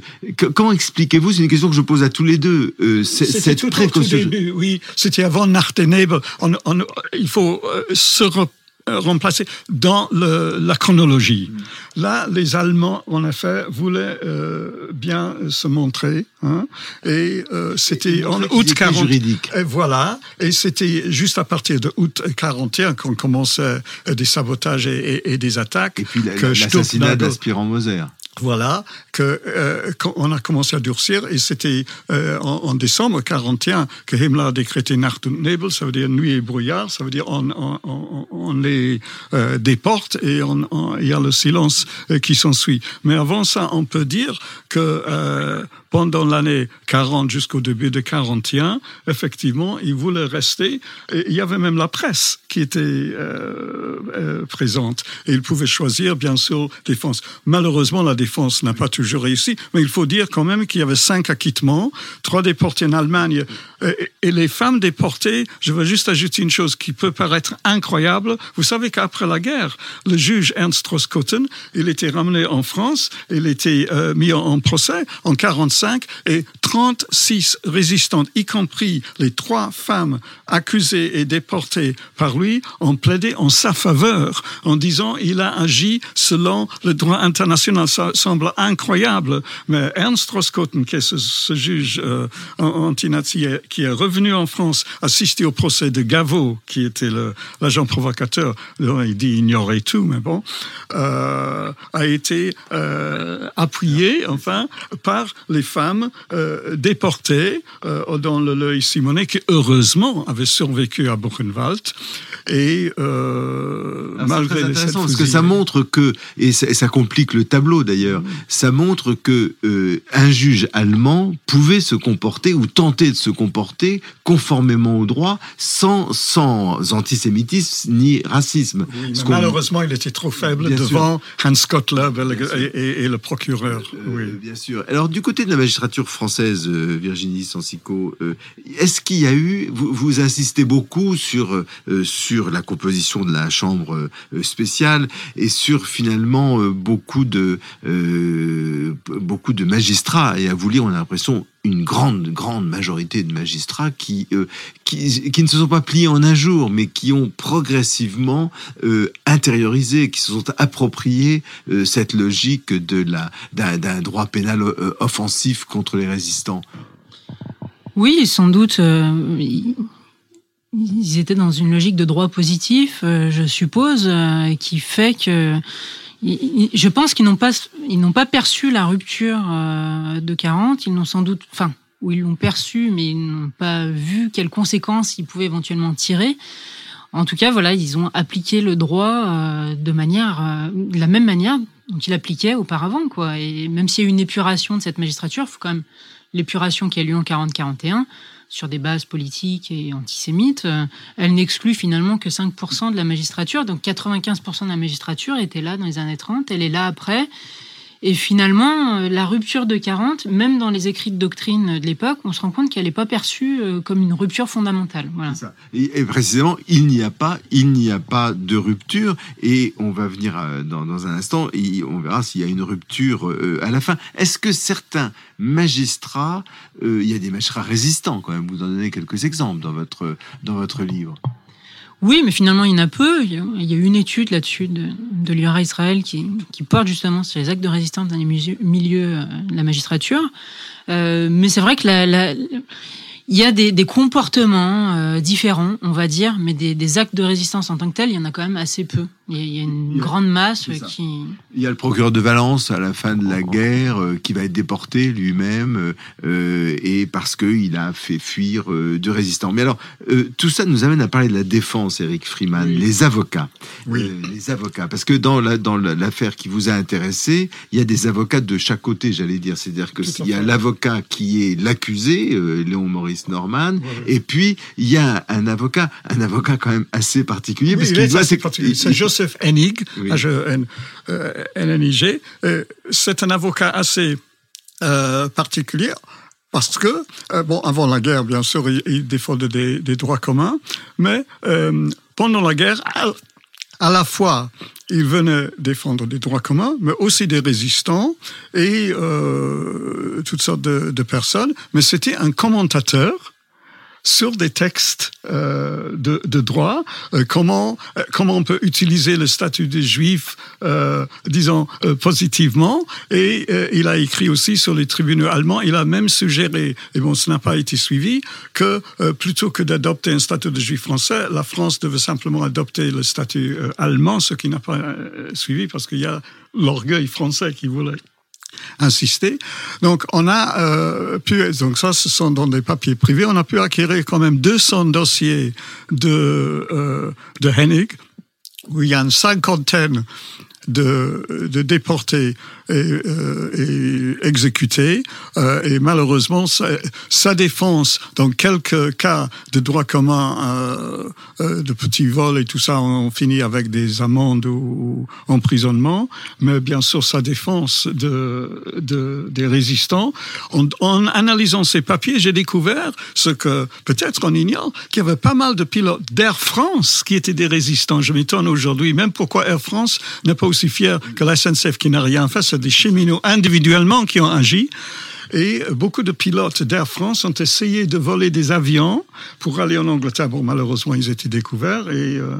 Comment expliquez-vous C'est une question que je pose à tous les deux. cette précaution. Oui, c'était avant Nachtenebel. il faut se euh, remplacé dans le, la chronologie. Mm. Là, les Allemands, en effet, voulaient euh, bien se montrer. Hein, et euh, c'était en août 40. Et voilà. Et c'était juste à partir de août 41 qu'on commençait des sabotages et, et, des attaques. Et puis l'assassinat d'Aspirant Moser voilà, que euh, on a commencé à durcir et c'était euh, en, décembre 41 que Himmler a décrété Nacht und Nebel, ça veut dire nuit et brouillard, ça veut dire on, les euh, déporte et il y a le silence qui s'ensuit. Mais avant ça, on peut dire que pendant l'année 40 jusqu'au début de 41, effectivement, ils voulaient rester. Il y avait même la presse qui était présente. Et ils pouvaient choisir, bien sûr, défense. Malheureusement, la défense n'a pas toujours réussi, mais il faut dire quand même qu'il y avait cinq acquittements, trois déportés en Allemagne. Et, les femmes déportées, je veux juste ajouter une chose qui peut paraître incroyable. Vous savez qu'après la guerre, le juge Ernst Roskotten, il était ramené en France, il était euh, mis en, procès en 45 et 36 résistantes, y compris les trois femmes accusées et déportées par lui, ont plaidé en sa faveur en disant il a agi selon le droit international. Semble incroyable, mais Ernst Roskotten, qui est ce, juge euh, anti-nazi, qui est revenu en France assister au procès de Gaveau, qui était l'agent provocateur, il dit ignorer tout, mais bon, euh, a été euh, appuyé, enfin, par les femmes euh, déportées dans le l'œil Simonet, qui heureusement avait survécu à Buchenwald. Et malgré les intéressant parce que ça montre que et ça, complique le tableau d'ailleurs. Ça montre que euh, un juge allemand pouvait se comporter ou tenter de se comporter conformément au droit, sans sans antisémitisme ni racisme. malheureusement, il était trop faible devant Hans Kotler et, le procureur. oui. Bien sûr. Alors du côté de la magistrature française, euh, Virginie Sansico, euh, est-ce qu'il y a eu, vous, vous insistez beaucoup sur, euh, sur la composition de la chambre spéciale et sur finalement beaucoup, de, beaucoup de magistrats, et à vous lire, on a l'impression une grande, grande majorité de magistrats qui, qui, qui, ne se sont pas pliés en un jour, mais qui ont progressivement intériorisé, qui se sont appropriés cette logique de la d'un droit pénal offensif contre les résistants Oui, sans doute. Euh, ils étaient dans une logique de droit positif, euh, je suppose, euh, qui fait que je pense qu'ils n'ont pas ils n'ont pas perçu la rupture de 40. Ils n'ont sans doute, enfin, ou ils l'ont perçu, mais ils n'ont pas vu quelles conséquences ils pouvaient éventuellement tirer. En tout cas, voilà, ils ont appliqué le droit de manière, de la même manière dont il appliquait auparavant, quoi. Et même s'il y a eu une épuration de cette magistrature, il faut quand même l'épuration qui a lieu en 40-41, sur des bases politiques et antisémites, euh, elle n'exclut finalement que 5% de la magistrature. Donc 95% de la magistrature était là dans les années 30, elle est là après. Et finalement, euh, la rupture de 40, même dans les écrits de doctrine de l'époque, on se rend compte qu'elle n'est pas perçue euh, comme une rupture fondamentale. Voilà. Et, précisément, il n'y a pas, il n'y a pas de rupture. Et on va venir euh, dans, un instant, on verra s'il y a une rupture à la fin. Est-ce que certains magistrats, il y a des magistrats résistants quand même. Vous en donnez quelques exemples dans votre dans votre livre? Oui, mais finalement, il y en a peu. Il y a une étude là-dessus de, de l'URA Israël qui, qui, porte justement sur les actes de résistance dans les milieux euh, de la magistrature. Euh, mais c'est vrai que la, la, il y a des, des comportements euh, différents, on va dire, mais des, des, actes de résistance en tant que tels, il y en a quand même assez peu. Il y a, une grande masse qui. Il y a le procureur de Valence à la fin de la guerre euh, qui va être déporté lui-même euh, et parce qu'il a fait fuir euh, deux résistants. Mais alors, tout ça nous amène à parler de la défense, Eric Freeman, les avocats. Oui. les avocats. Parce que dans la, dans l'affaire qui vous a intéressé, il y a des avocats de chaque côté, j'allais dire. C'est-à-dire que s'il y a l'avocat qui est l'accusé, Léon Maurice Norman, et puis il y a un avocat, un avocat quand même assez particulier. parce qu'il doit. C'est Joseph Hennig, H-E-N-N-I-G. C'est un avocat assez euh, particulier parce que, euh, bon, avant la guerre, bien sûr, il, défendait des, droits communs, mais euh, pendant la guerre, à, la fois, il venait défendre des droits communs, mais aussi des résistants et toutes sortes de, de personnes, mais c'était un commentateur sur des textes euh, de, de, droit, euh, comment, euh, comment on peut utiliser le statut des juifs, euh, disons, euh, positivement. Et il a écrit aussi sur les tribunaux allemands. Il a même suggéré, et bon, ce n'a pas été suivi, que plutôt que d'adopter un statut de juif français, la France devait simplement adopter le statut allemand, ce qui n'a pas suivi parce qu'il y a l'orgueil français qui voulait insister. Donc, on a euh, pu, donc ça, ce sont dans des papiers privés, on a pu acquérir quand même 200 dossiers de, euh, de Hennig, où il y a une cinquantaine de, déportés et, euh, et exécutés. Euh, et malheureusement, sa, défense, dans quelques cas de droit commun, euh, de petits vols et tout ça, on, finit avec des amendes ou, emprisonnement. Mais bien sûr, sa défense de, de des résistants. En, en analysant ces papiers, j'ai découvert ce que peut-être on ignore, qu'il y avait pas mal de pilotes d'Air France qui étaient des résistants. Je m'étonne aujourd'hui même pourquoi Air France n'est pas aussi fier que la SNCF qui n'a rien fait des cheminots individuellement qui ont agi. Et beaucoup de pilotes d'Air France ont essayé de voler des avions pour aller en Angleterre. Bon, malheureusement, ils étaient découverts et, euh,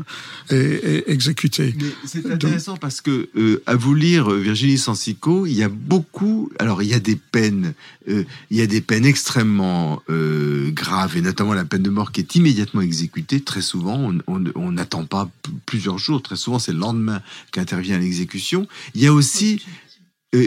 et, exécutés. C'est intéressant parce que, euh, à vous lire euh, Virginie Sansico, il y a beaucoup. Alors, il y a des peines, il y a des peines extrêmement graves, et notamment la peine de mort qui est immédiatement exécutée. Très souvent, on n'attend pas plusieurs jours. Très souvent, c'est le lendemain qu'intervient l'exécution. Il y a aussi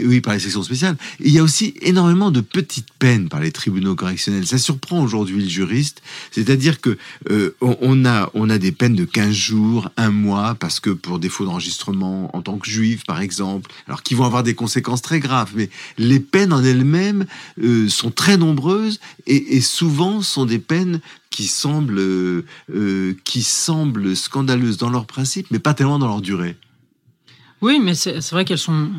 oui, par les sections spéciales. il y a aussi énormément de petites peines par les tribunaux correctionnels. Ça surprend aujourd'hui le juriste. C'est-à-dire que euh, on, a, on a des peines de 15 jours, un mois, parce que pour défaut d'enregistrement en tant que juif, par exemple, alors qui vont avoir des conséquences très graves. Mais les peines en elles-mêmes euh, sont très nombreuses et, et, souvent sont des peines qui semblent, qui semblent scandaleuses dans leur principe, mais pas tellement dans leur durée. Oui, mais c'est vrai qu'elles sont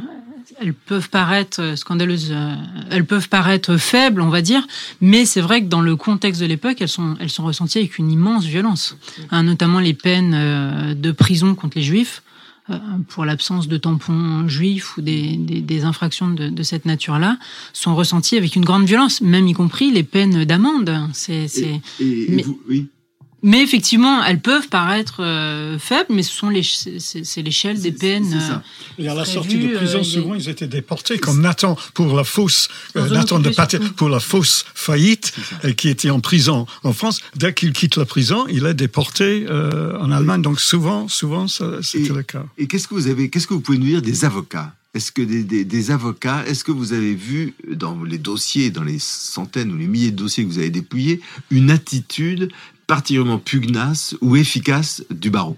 elles peuvent paraître scandaleuses, euh, elles peuvent paraître faibles, on va dire, mais c'est vrai que dans le contexte de l'époque, elles sont, elles sont ressenties avec une immense violence, hein, notamment les peines euh, de prison contre les juifs euh, pour l'absence de tampons juifs ou des, des, infractions de, de cette nature-là sont ressenties avec une grande violence, même y compris les peines d'amende. C'est, oui. Mais effectivement, elles peuvent paraître euh, faibles, mais ce sont les, c'est l'échelle des peines. Euh, et à la sortie de prison, euh, souvent, ils étaient déportés, comme Nathan pour la fausse, Nathan de Pater, pour la fausse faillite, qui était en prison en France. Dès qu'il quitte la prison, il est déporté en Allemagne. Donc souvent, souvent, c'était le cas. Et qu'est-ce que vous avez, qu'est-ce que vous pouvez nous dire des avocats? Est-ce que des, avocats, est-ce que vous avez vu dans les dossiers, dans les centaines ou les milliers de dossiers que vous avez dépouillés, une attitude particulièrement pugnace ou efficace du barreau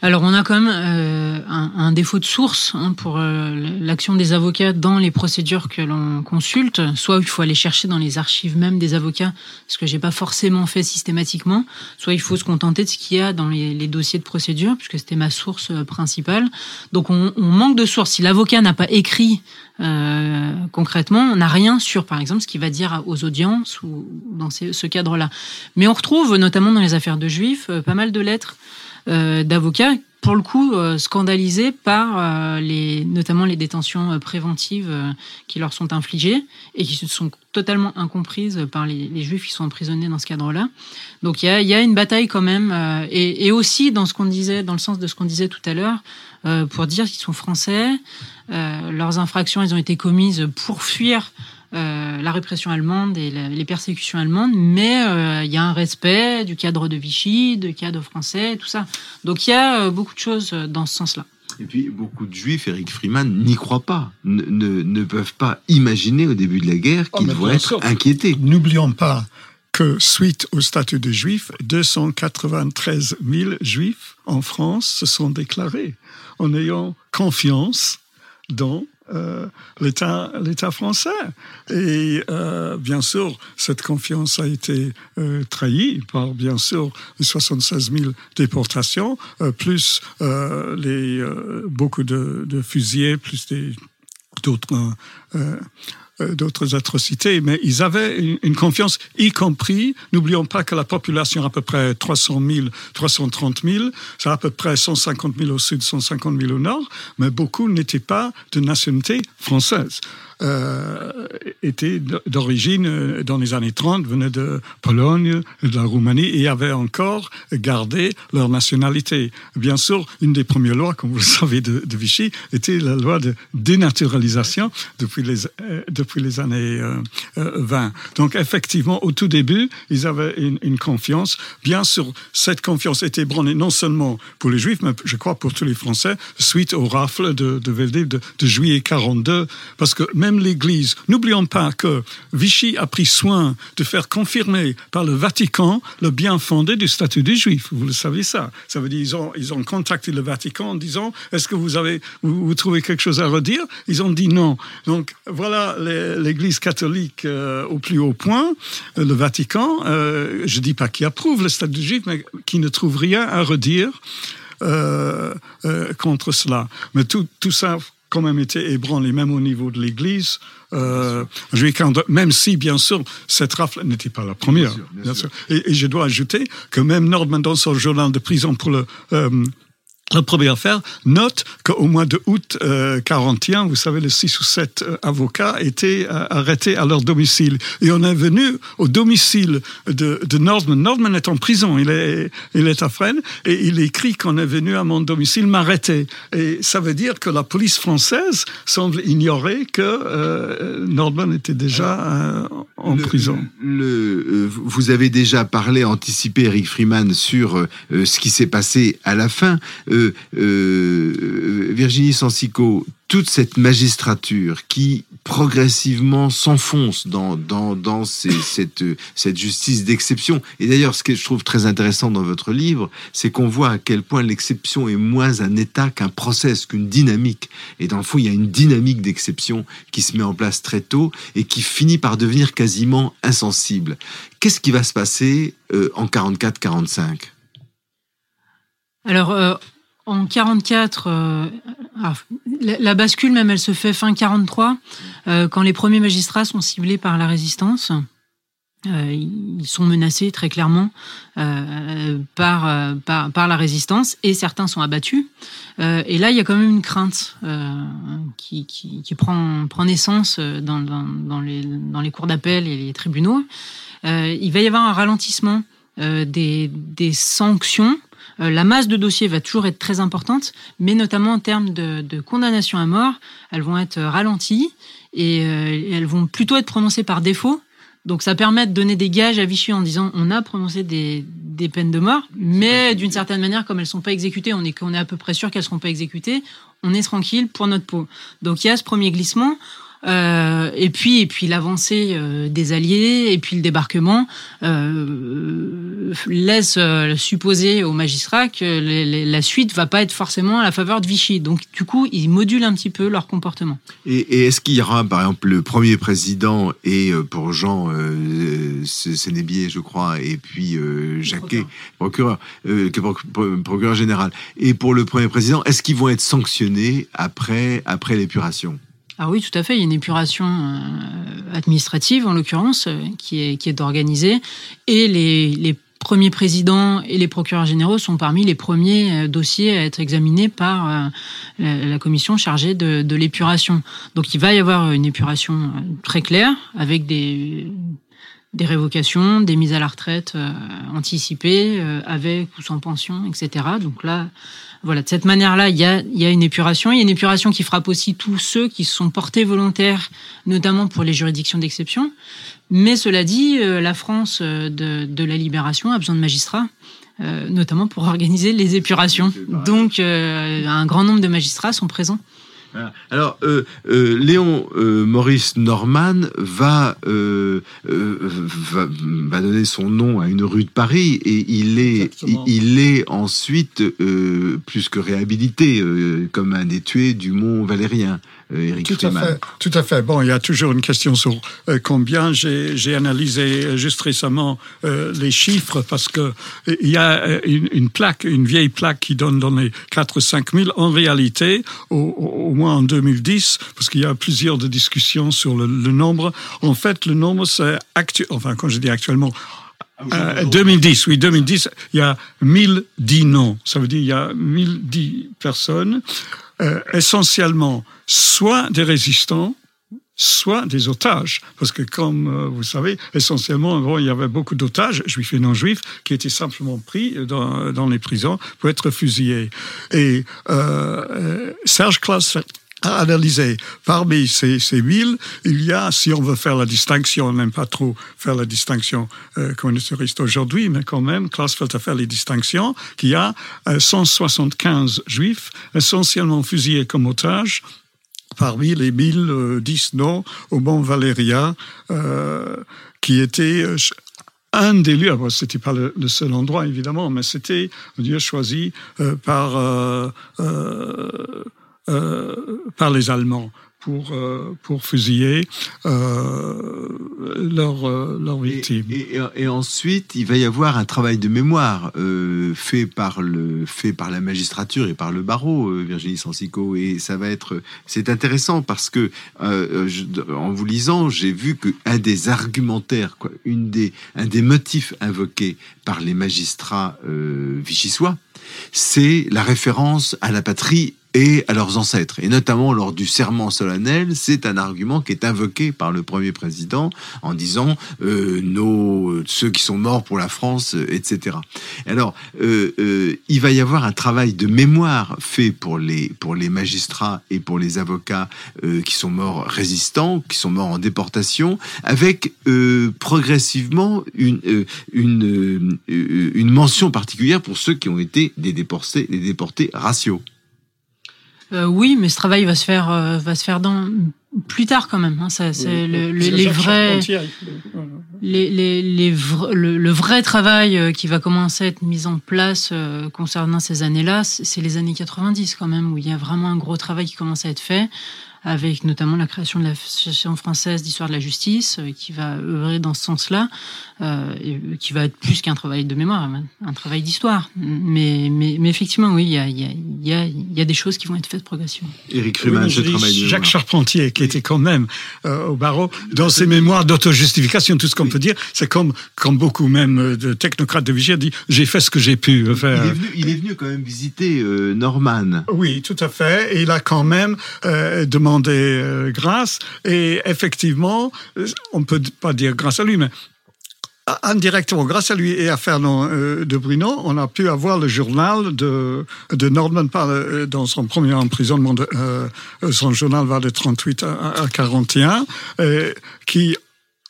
alors on a quand même euh, un, un, défaut de source hein, pour euh, l'action des avocats dans les procédures que l'on consulte. Soit il faut aller chercher dans les archives même des avocats, ce que j'ai pas forcément fait systématiquement. Soit il faut se contenter de ce qu'il y a dans les, les, dossiers de procédure, puisque c'était ma source euh, principale. Donc on, on manque de source. Si l'avocat n'a pas écrit euh, concrètement, on n'a rien sur, par exemple, ce qu'il va dire aux audiences ou dans ce, cadre-là. Mais on retrouve, notamment dans les affaires de juifs, pas mal de lettres euh, d'avocats pour le coup euh, scandalisés par euh, les, notamment les détentions préventives qui leur sont infligées et qui sont totalement incomprises par les, les juifs qui sont emprisonnés dans ce cadre-là. Donc il y a, y a, une bataille quand même et, et, aussi dans ce qu'on disait, dans le sens de ce qu'on disait tout à l'heure, pour dire qu'ils sont français, leurs infractions elles ont été commises pour fuir euh, la répression allemande et la, les persécutions allemandes, mais euh, il y a un respect du cadre de Vichy, du cadre français, tout ça. Donc il y a euh, beaucoup de choses dans ce sens-là. Et puis beaucoup de juifs, Eric Freeman, n'y croient pas, ne, ne, ne, peuvent pas imaginer au début de la guerre qu'ils oh, vont être sûr. inquiétés. N'oublions pas que suite au statut de juif, 293 000 juifs en France se sont déclarés en ayant confiance dans euh, l'État l'État français. Et euh, bien sûr, cette confiance a été euh, trahie par, bien sûr, les 76 000 déportations, euh, plus euh, les, beaucoup de, de fusillés, plus d'autres euh, d'autres atrocités, mais ils avaient une, confiance, y compris, n'oublions pas que la population à peu près 300 000, 330 000, c'est à peu près 150 000 au sud, 150 000 au nord, mais beaucoup n'étaient pas de nationalité française euh, étaient d'origine, euh, dans les années 30, venaient de Pologne, de la Roumanie, et avaient encore gardé leur nationalité. Bien sûr, une des premières lois, comme vous le savez, de, de Vichy, était la loi de dénaturalisation depuis les, euh, depuis les années euh, 20. Euh, Donc, effectivement, au tout début, ils avaient une, confiance. Bien sûr, cette confiance était branlée non seulement pour les Juifs, mais je crois pour tous les Français, suite au rafle de, de de, juillet 42, parce que même l'Église. N'oublions pas que Vichy a pris soin de faire confirmer par le Vatican le bien fondé du statut des Juifs. Vous le savez ça. Ça veut dire ils ont, ils ont contacté le Vatican en disant est-ce que vous avez vous, trouvez quelque chose à redire? Ils ont dit non. Donc voilà l'Église catholique euh, au plus haut point, euh, le Vatican. Euh, je dis pas qui approuve le statut mais qui ne trouve rien à redire. Euh, euh, contre cela. Mais tout, tout ça quand même été ébranlé, même au niveau de l'Église. Euh, même si, bien sûr, cette rafle n'était pas la première. Bien sûr, bien bien sûr. Sûr. Et, et, je dois ajouter que même Nordman, dans son journal de prison pour le euh, la première affaire note qu'au mois de août euh, 41, vous savez, les six ou sept euh, avocats étaient euh, arrêtés à leur domicile. Et on est venu au domicile de, de Nordman. Nordman est en prison, il est, il est à Fresnes, et il écrit qu'on est venu à mon domicile m'arrêter. Et ça veut dire que la police française semble ignorer que euh, Nordman était déjà en le, prison. Le, vous avez déjà parlé, anticipé, Eric Freeman, sur ce qui s'est passé à la fin. Euh, euh, Virginie Sancico, toute cette magistrature qui progressivement s'enfonce dans, dans, dans cette, cette justice d'exception. Et d'ailleurs, ce que je trouve très intéressant dans votre livre, c'est qu'on voit à quel point l'exception est moins un état qu'un process, qu'une dynamique. Et dans le fond, il y a une dynamique d'exception qui se met en place très tôt et qui finit par devenir quasiment insensible. Qu'est-ce qui va se passer euh, en 44-45 alors, en 44, euh, ah, la, bascule même, elle se fait fin 43, euh, quand les premiers magistrats sont ciblés par la résistance. Euh, ils sont menacés très clairement par, par, la résistance et certains sont abattus. Et là, il y a quand même une crainte qui, qui, prend, prend naissance dans, dans, dans, les, dans les cours d'appel et les tribunaux. il va y avoir un ralentissement des, des sanctions la masse de dossiers va toujours être très importante, mais notamment en termes de, de condamnation à mort, elles vont être ralenties et, euh, elles vont plutôt être prononcées par défaut. Donc ça permet de donner des gages à Vichy en disant on a prononcé des, des peines de mort, mais d'une certaine manière, comme elles sont pas exécutées, on est, on est à peu près sûr qu'elles seront pas exécutées, on est tranquille pour notre peau. Donc il y a ce premier glissement. Euh, et puis, et puis l'avancée euh, des Alliés, et puis le débarquement euh, laisse euh, supposer aux magistrats que les, les, la suite va pas être forcément à la faveur de Vichy. Donc, du coup, ils modulent un petit peu leur comportement. Et, et est-ce qu'il y aura, par exemple, le premier président et pour Jean Sénébier, je crois, et puis Jacquet, procureur, euh, procureur général, et pour le premier président, est-ce qu'ils vont être sanctionnés après, après l'épuration? Ah oui, tout à fait. Il y a une épuration euh, administrative, en l'occurrence, euh, qui est, qui est organisée. Et les, les premiers présidents et les procureurs généraux sont parmi les premiers euh, dossiers à être examinés par la, la commission chargée de, de l'épuration. Donc il va y avoir une épuration très claire, avec des des révocations, des mises à la retraite euh, anticipées, euh, avec ou sans pension, etc. Donc là, voilà, de cette manière-là, il y a, y a une épuration. Il y a une épuration qui frappe aussi tous ceux qui se sont portés volontaires, notamment pour les juridictions d'exception. Mais cela dit, euh, la France de, de, la libération a besoin de magistrats. Euh, notamment pour organiser les épurations. Donc, euh, un grand nombre de magistrats sont présents. Alors, euh, euh, Léon euh, Maurice Norman va, euh, va, va, donner son nom à une rue de Paris et il est, il, il, est ensuite plus que réhabilité comme un des tués du Mont Valérien. Eric tout à, fait, tout à fait. Bon, il y a toujours une question sur euh, combien. J'ai analysé juste récemment euh, les chiffres parce que il y a une, une, plaque, une vieille plaque qui donne dans les 4 5 000. En réalité, au, au moins en 2010, parce qu'il y a plusieurs de discussions sur le, le, nombre. En fait, le nombre, c'est actuel. Enfin, quand je dis actuellement, euh, 2010, oui, 2010, il y a 1010 noms. Ça veut dire il y a 1010 personnes, euh, essentiellement soit des résistants, soit des otages. Parce que, comme euh, vous savez, essentiellement, il y avait beaucoup d'otages, juifs et non-juifs, qui étaient simplement pris dans, dans les prisons pour être fusillés. Et euh, Serge Klaus à analyser. Parmi ces, ces villes, il y a, si on veut faire la distinction, on n'aime pas trop faire la distinction euh, communautariste aujourd'hui, mais quand même, Klaasfeld a fait les distinctions, qu'il y a euh, 175 juifs, essentiellement fusillés comme otages, parmi les 1010 noms au Mont Valéria, euh, qui étaient un des lieux, bon, c'était pas le, seul endroit évidemment, mais c'était un lieu choisi euh, par euh, euh, euh, par les Allemands pour, euh, pour fusiller euh, leurs leur victimes. Et, et, et, ensuite, il va y avoir un travail de mémoire euh, fait, par le, fait par la magistrature et par le barreau, euh, Virginie Sancico. Et ça va être. C'est intéressant parce que, euh, je, en vous lisant, j'ai vu qu'un des argumentaires, quoi, une des, un des motifs invoqués par les magistrats vichysois, c'est la référence à la patrie et à leurs ancêtres. Et notamment lors du serment solennel, c'est un argument qui est invoqué par le premier président en disant euh, nos, ceux qui sont morts pour la France, etc. Alors, euh, euh, il va y avoir un travail de mémoire fait pour les, pour les magistrats et pour les avocats euh, qui sont morts résistants, qui sont morts en déportation, avec euh, progressivement une, euh, une, une mention particulière pour ceux qui ont été des déportés, des déportés raciaux. Euh, oui, mais ce travail va se faire, euh, va se faire dans plus tard quand même. Hein, ça, c'est oui, le, le, les vrais, les, les, les vr le, le, vrai travail euh, qui va commencer à être mis en place euh, concernant ces années-là, c'est les années 90 quand même, où il y a vraiment un gros travail qui commence à être fait avec notamment la création de l'Association française d'histoire de la justice, euh, qui va œuvrer dans ce sens-là, euh, et qui va être plus qu'un travail de mémoire, un travail d'histoire. Mais, mais, mais, effectivement, oui, il y a, y, a, y, a, y a des choses qui vont être faites progressivement. Éric Rumin, oui, je travaille de Jacques Charpentier, qui était quand même euh, au barreau, dans ses mémoires d'autojustification, tout ce qu'on peut dire, c'est comme, comme beaucoup même de technocrates de Vichy dit, j'ai fait ce que j'ai pu faire. Il est, venu, il est venu quand même visiter euh, Norman. Oui, tout à fait. Et il a quand même euh, demandé demandé euh, grâce. Et effectivement, on ne peut pas dire grâce à lui, mais indirectement, grâce à lui et à Fernand euh, de Bruno, on a pu avoir le journal de, de Nordman euh, dans son premier emprisonnement. De, euh, son journal va de 38 à, à 41, euh, qui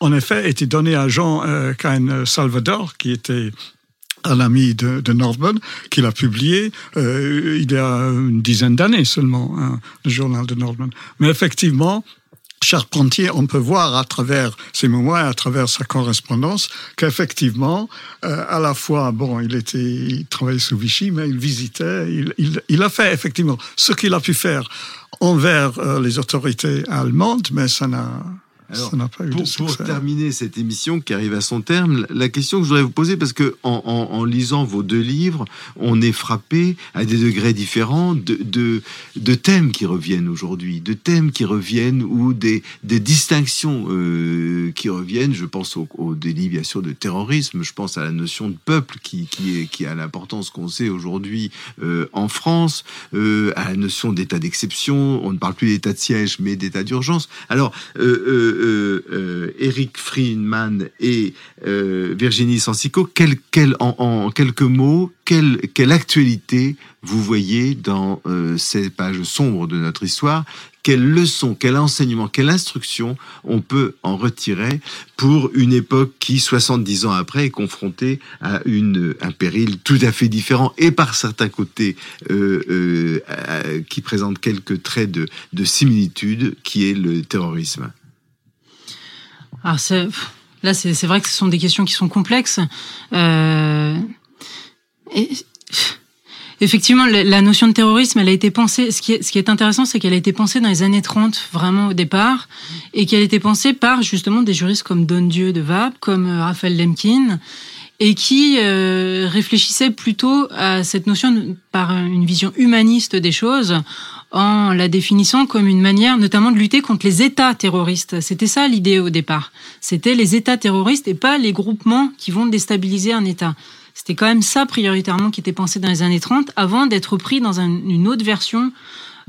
en effet était donné à Jean euh, Cain Salvador, qui était un ami de, de Nordman, qu'il a publié euh, il y a une dizaine d'années seulement, hein, le journal de Nordman. Mais effectivement, Charpentier, on peut voir à travers ses mémoires, à travers sa correspondance, qu'effectivement, euh, à la fois, bon, il était, il travaillait sous Vichy, mais il visitait, il, il, il a fait effectivement ce qu'il a pu faire envers euh, les autorités allemandes, mais ça n'a alors, pour, terminer cette émission qui arrive à son terme, la question que je voudrais vous poser, parce que en, lisant vos deux livres, on est frappé à des degrés différents de, de, thèmes qui reviennent aujourd'hui, de thèmes qui reviennent ou des, des distinctions euh, qui reviennent. Je pense au, au délit, bien sûr, de terrorisme, je pense à la notion de peuple qui, qui, est, qui a l'importance qu'on sait aujourd'hui euh, en France, euh, à la notion d'état d'exception. On ne parle plus d'état de siège, mais d'état d'urgence. Alors, euh, Eric Friedman et euh, Virginie Sansico, en, quelques mots, quelle, actualité vous voyez dans ces pages sombres de notre histoire? Quelle leçon, quel enseignement, quelle instruction on peut en retirer pour une époque qui, 70 ans après, est confrontée à un péril tout à fait différent et par certains côtés qui présente quelques traits de similitude, qui est le terrorisme? Alors là, c'est vrai que ce sont des questions qui sont complexes. Euh, et, effectivement, la notion de terrorisme, elle a été pensée. Ce qui est, ce qui est intéressant, c'est qu'elle a été pensée dans les années 30, vraiment au départ, et qu'elle a été pensée par justement des juristes comme Don Dieu de Vab, comme euh, Raphaël Lemkin, et qui euh, réfléchissaient plutôt à cette notion par une vision humaniste des choses en la définissant comme une manière notamment de lutter contre les États terroristes. C'était ça l'idée au départ. C'était les États terroristes et pas les groupements qui vont déstabiliser un État. C'était quand même ça prioritairement qui était pensé dans les années 30 avant d'être pris dans une autre version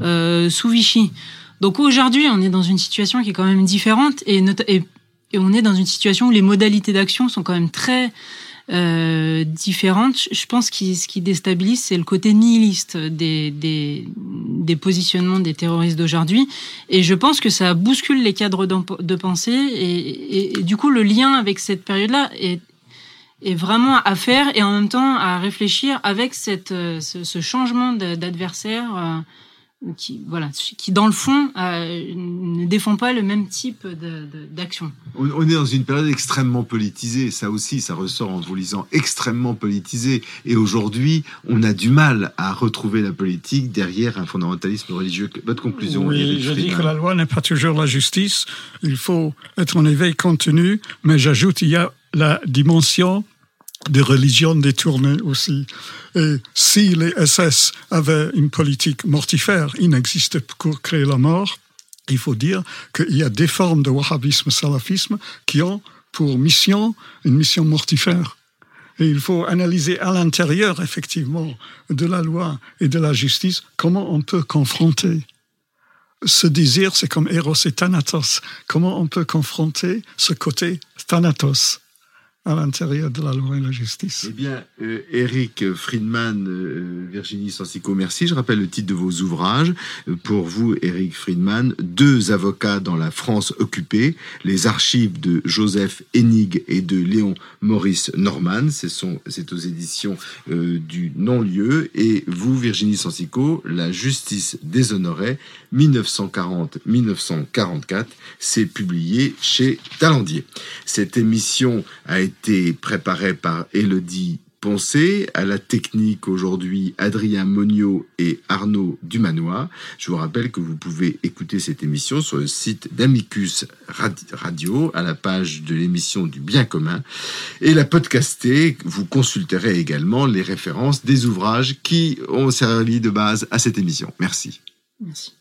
euh, sous Vichy. Donc aujourd'hui, on est dans une situation qui est quand même différente et on est dans une situation où les modalités d'action sont quand même très euh, différentes. Je pense que ce qui déstabilise, c'est le côté nihiliste des, des, des positionnements des terroristes d'aujourd'hui. Et je pense que ça bouscule les cadres de pensée. Et, du coup, le lien avec cette période-là est, est vraiment à faire et en même temps à réfléchir avec cette, euh, ce, ce changement d'adversaire. Qui, voilà, qui dans le fond euh, ne défend pas le même type d'action. On, est dans une période extrêmement politisée, ça aussi, ça ressort en vous lisant, extrêmement politisée. Et aujourd'hui, on a du mal à retrouver la politique derrière un fondamentalisme religieux. Votre conclusion Oui, je dis que la loi n'est pas toujours la justice. Il faut être en éveil contenu, mais j'ajoute, il y a la dimension des religions détournées aussi. Et si les SS avaient une politique mortifère, il n'existe pour créer la mort, il faut dire qu'il y a des formes de wahhabisme, salafisme qui ont pour mission une mission mortifère. Et il faut analyser à l'intérieur, effectivement, de la loi et de la justice, comment on peut confronter ce désir, c'est comme Eros et Thanatos. Comment on peut confronter ce côté Thanatos? À l'intérieur de la loi et la justice. Eh bien, euh, Eric Friedman, euh, Virginie Sansico, merci. Je rappelle le titre de vos ouvrages. Euh, pour vous, Eric Friedman, Deux avocats dans la France occupée, les archives de Joseph Hennig et de Léon Maurice Norman. C'est aux éditions du non-lieu. Et vous, Virginie Sansico, La justice déshonorée, 1940-1944. C'est publié chez Talandier. Cette émission a été préparé par Elodie Poncé, à la technique aujourd'hui Adrien Monio et Arnaud Dumanois. Je vous rappelle que vous pouvez écouter cette émission sur le site d'Amicus Radio, à la page de l'émission du bien commun, et la podcaster. Vous consulterez également les références des ouvrages qui ont servi de base à cette émission. Merci. Merci.